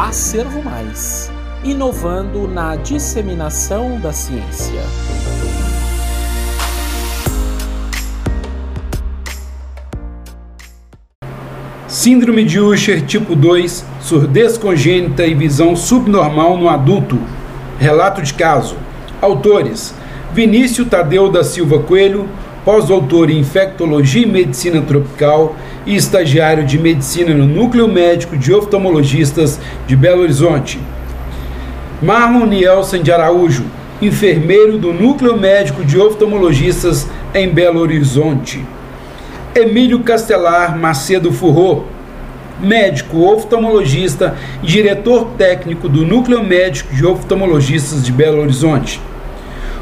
Acervo Mais inovando na disseminação da ciência. Síndrome de Usher tipo 2, surdez congênita e visão subnormal no adulto. Relato de caso. Autores: Vinícius Tadeu da Silva Coelho, pós-doutor em infectologia e medicina tropical e estagiário de medicina no Núcleo Médico de Oftalmologistas de Belo Horizonte. Marlon Nielsen de Araújo, enfermeiro do Núcleo Médico de Oftalmologistas em Belo Horizonte. Emílio Castelar Macedo Furro, médico oftalmologista e diretor técnico do Núcleo Médico de Oftalmologistas de Belo Horizonte.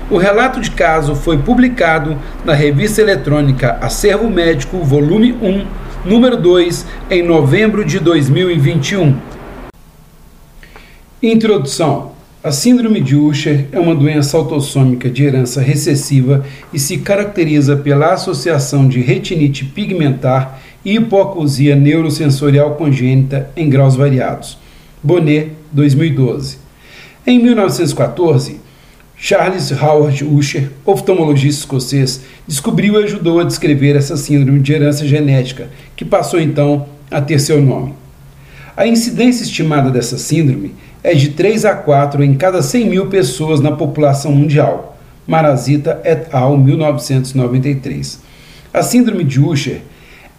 O relato de caso foi publicado na revista eletrônica Acervo Médico, volume 1, número 2, em novembro de 2021. Introdução: A síndrome de Usher é uma doença autossômica de herança recessiva e se caracteriza pela associação de retinite pigmentar e hipoacusia neurosensorial congênita em graus variados. Bonnet, 2012. Em 1914, Charles Howard Usher, oftalmologista escocês, descobriu e ajudou a descrever essa síndrome de herança genética, que passou então a ter seu nome. A incidência estimada dessa síndrome é de 3 a 4 em cada 100 mil pessoas na população mundial. Marasita et al. 1993. A síndrome de Usher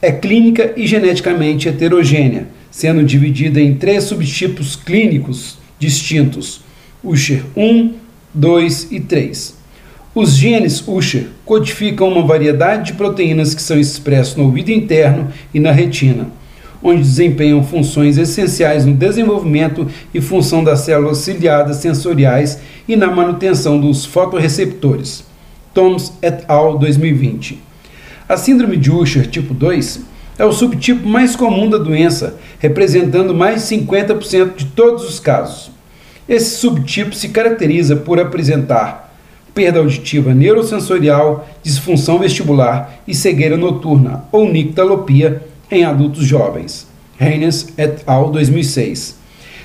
é clínica e geneticamente heterogênea, sendo dividida em três subtipos clínicos distintos: Usher 1, 2 e 3. Os genes Usher codificam uma variedade de proteínas que são expressas no ouvido interno e na retina onde desempenham funções essenciais no desenvolvimento e função das células ciliadas sensoriais e na manutenção dos fotorreceptores. Thoms et al. 2020. A síndrome de Usher tipo 2 é o subtipo mais comum da doença, representando mais de 50% de todos os casos. Esse subtipo se caracteriza por apresentar perda auditiva neurosensorial, disfunção vestibular e cegueira noturna ou nictalopia em adultos jovens. Reines et al. 2006.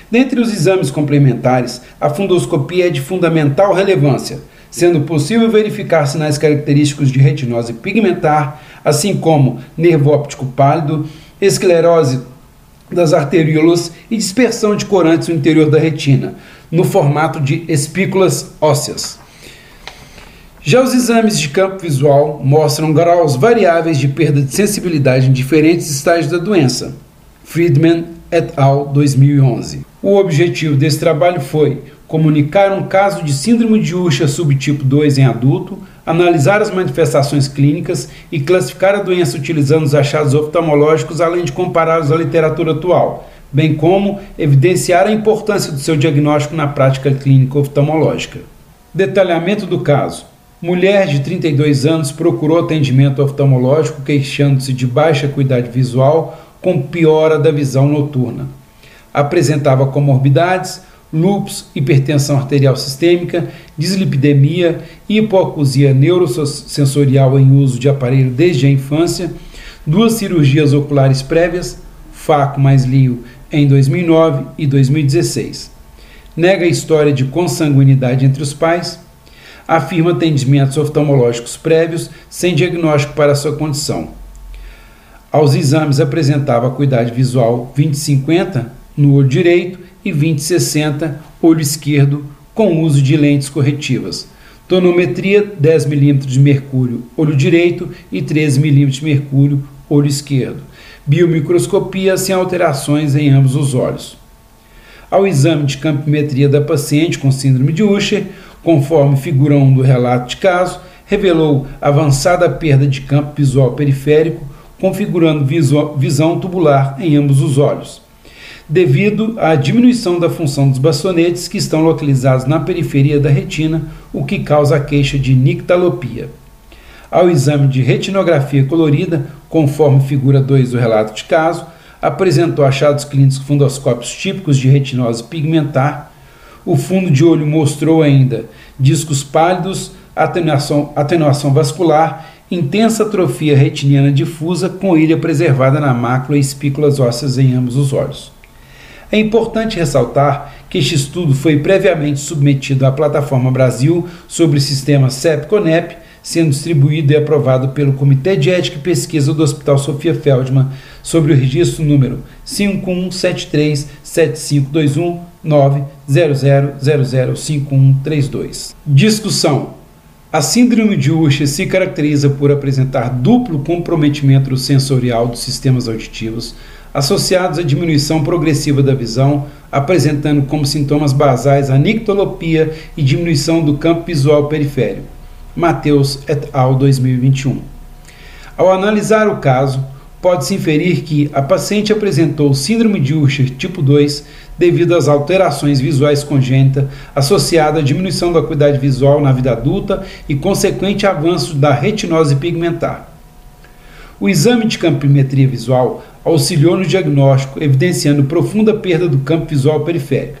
Dentre os exames complementares, a fundoscopia é de fundamental relevância, sendo possível verificar sinais característicos de retinose pigmentar, assim como nervo óptico pálido, esclerose das arteríolas e dispersão de corantes no interior da retina, no formato de espículas ósseas. Já os exames de campo visual mostram graus variáveis de perda de sensibilidade em diferentes estágios da doença. Friedman et al. 2011. O objetivo desse trabalho foi comunicar um caso de síndrome de Usher subtipo 2 em adulto, analisar as manifestações clínicas e classificar a doença utilizando os achados oftalmológicos, além de compará-los à literatura atual, bem como evidenciar a importância do seu diagnóstico na prática clínica oftalmológica. Detalhamento do caso. Mulher de 32 anos procurou atendimento oftalmológico queixando-se de baixa acuidade visual com piora da visão noturna. Apresentava comorbidades, lúpus, hipertensão arterial sistêmica, dislipidemia, hipoacusia neurosensorial em uso de aparelho desde a infância, duas cirurgias oculares prévias, FACO mais LIO em 2009 e 2016. Nega a história de consanguinidade entre os pais, afirma atendimentos oftalmológicos prévios sem diagnóstico para sua condição. Aos exames apresentava acuidade visual 20/50 no olho direito e 20/60 olho esquerdo com uso de lentes corretivas. Tonometria 10 mm de mercúrio olho direito e 13 mm de mercúrio olho esquerdo. Biomicroscopia sem alterações em ambos os olhos. Ao exame de campimetria da paciente com síndrome de Usher, conforme figura 1 do relato de caso, revelou avançada perda de campo visual periférico, configurando visão tubular em ambos os olhos, devido à diminuição da função dos bastonetes que estão localizados na periferia da retina, o que causa a queixa de nictalopia. Ao exame de retinografia colorida, conforme figura 2 do relato de caso, apresentou achados clínicos fundoscópios típicos de retinose pigmentar, o fundo de olho mostrou ainda discos pálidos, atenuação, atenuação vascular, intensa atrofia retiniana difusa com ilha preservada na mácula e espículas ósseas em ambos os olhos. É importante ressaltar que este estudo foi previamente submetido à plataforma Brasil sobre o sistema CEP-CONEP, sendo distribuído e aprovado pelo Comitê de Ética e Pesquisa do Hospital Sofia Feldman sobre o registro número 51737521 Discussão a síndrome de Usher se caracteriza por apresentar duplo comprometimento sensorial dos sistemas auditivos, associados à diminuição progressiva da visão, apresentando como sintomas basais a nictolopia e diminuição do campo visual periférico. Mateus et al. 2021. Ao analisar o caso, pode-se inferir que a paciente apresentou síndrome de Usher tipo 2 devido às alterações visuais congênitas associadas à diminuição da acuidade visual na vida adulta e consequente avanço da retinose pigmentar. O exame de campimetria visual auxiliou no diagnóstico, evidenciando profunda perda do campo visual periférico.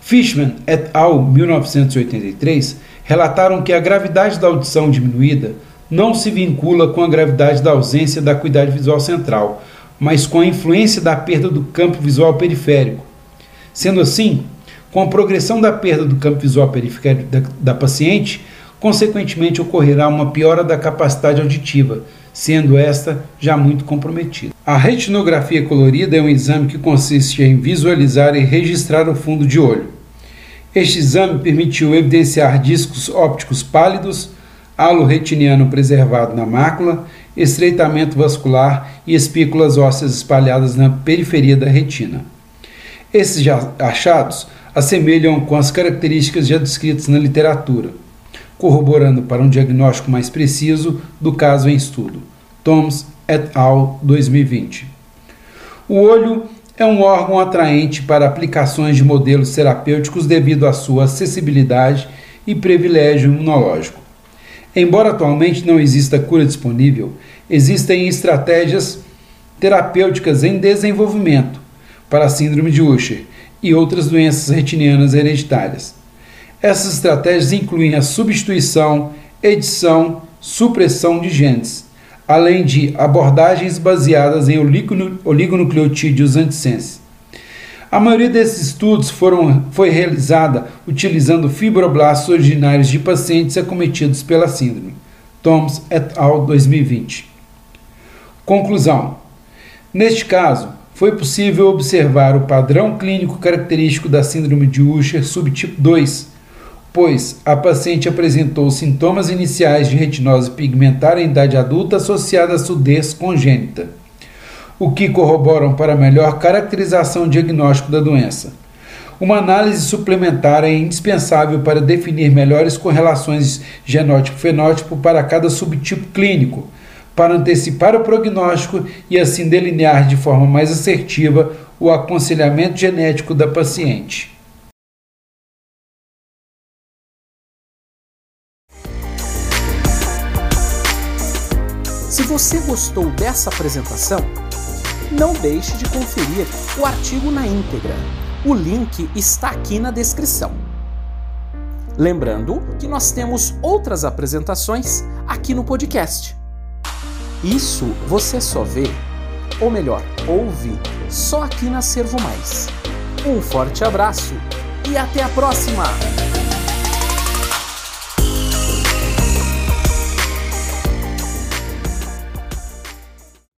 Fishman et al. 1983 relataram que a gravidade da audição diminuída não se vincula com a gravidade da ausência da acuidade visual central, mas com a influência da perda do campo visual periférico. Sendo assim, com a progressão da perda do campo visual periférico da, da paciente, consequentemente ocorrerá uma piora da capacidade auditiva, sendo esta já muito comprometida. A retinografia colorida é um exame que consiste em visualizar e registrar o fundo de olho. Este exame permitiu evidenciar discos ópticos pálidos, halo retiniano preservado na mácula, estreitamento vascular e espículas ósseas espalhadas na periferia da retina. Esses achados assemelham com as características já descritas na literatura, corroborando para um diagnóstico mais preciso do caso em estudo. Thoms et al. 2020. O olho é um órgão atraente para aplicações de modelos terapêuticos devido à sua acessibilidade e privilégio imunológico. Embora atualmente não exista cura disponível, existem estratégias terapêuticas em desenvolvimento para a síndrome de Usher e outras doenças retinianas hereditárias. Essas estratégias incluem a substituição, edição, supressão de genes, além de abordagens baseadas em oligonucleotídeos antissense. A maioria desses estudos foram, foi realizada utilizando fibroblastos originários de pacientes acometidos pela síndrome. Thoms et al. 2020. Conclusão: Neste caso, foi possível observar o padrão clínico característico da síndrome de Usher subtipo 2, pois a paciente apresentou sintomas iniciais de retinose pigmentar em idade adulta associada à sudez congênita o que corroboram para melhor caracterização diagnóstico da doença. Uma análise suplementar é indispensável para definir melhores correlações genótipo-fenótipo para cada subtipo clínico, para antecipar o prognóstico e assim delinear de forma mais assertiva o aconselhamento genético da paciente. Se você gostou dessa apresentação, não deixe de conferir o artigo na íntegra. O link está aqui na descrição. Lembrando que nós temos outras apresentações aqui no podcast. Isso você só vê, ou melhor, ouve, só aqui na Servo Mais. Um forte abraço e até a próxima!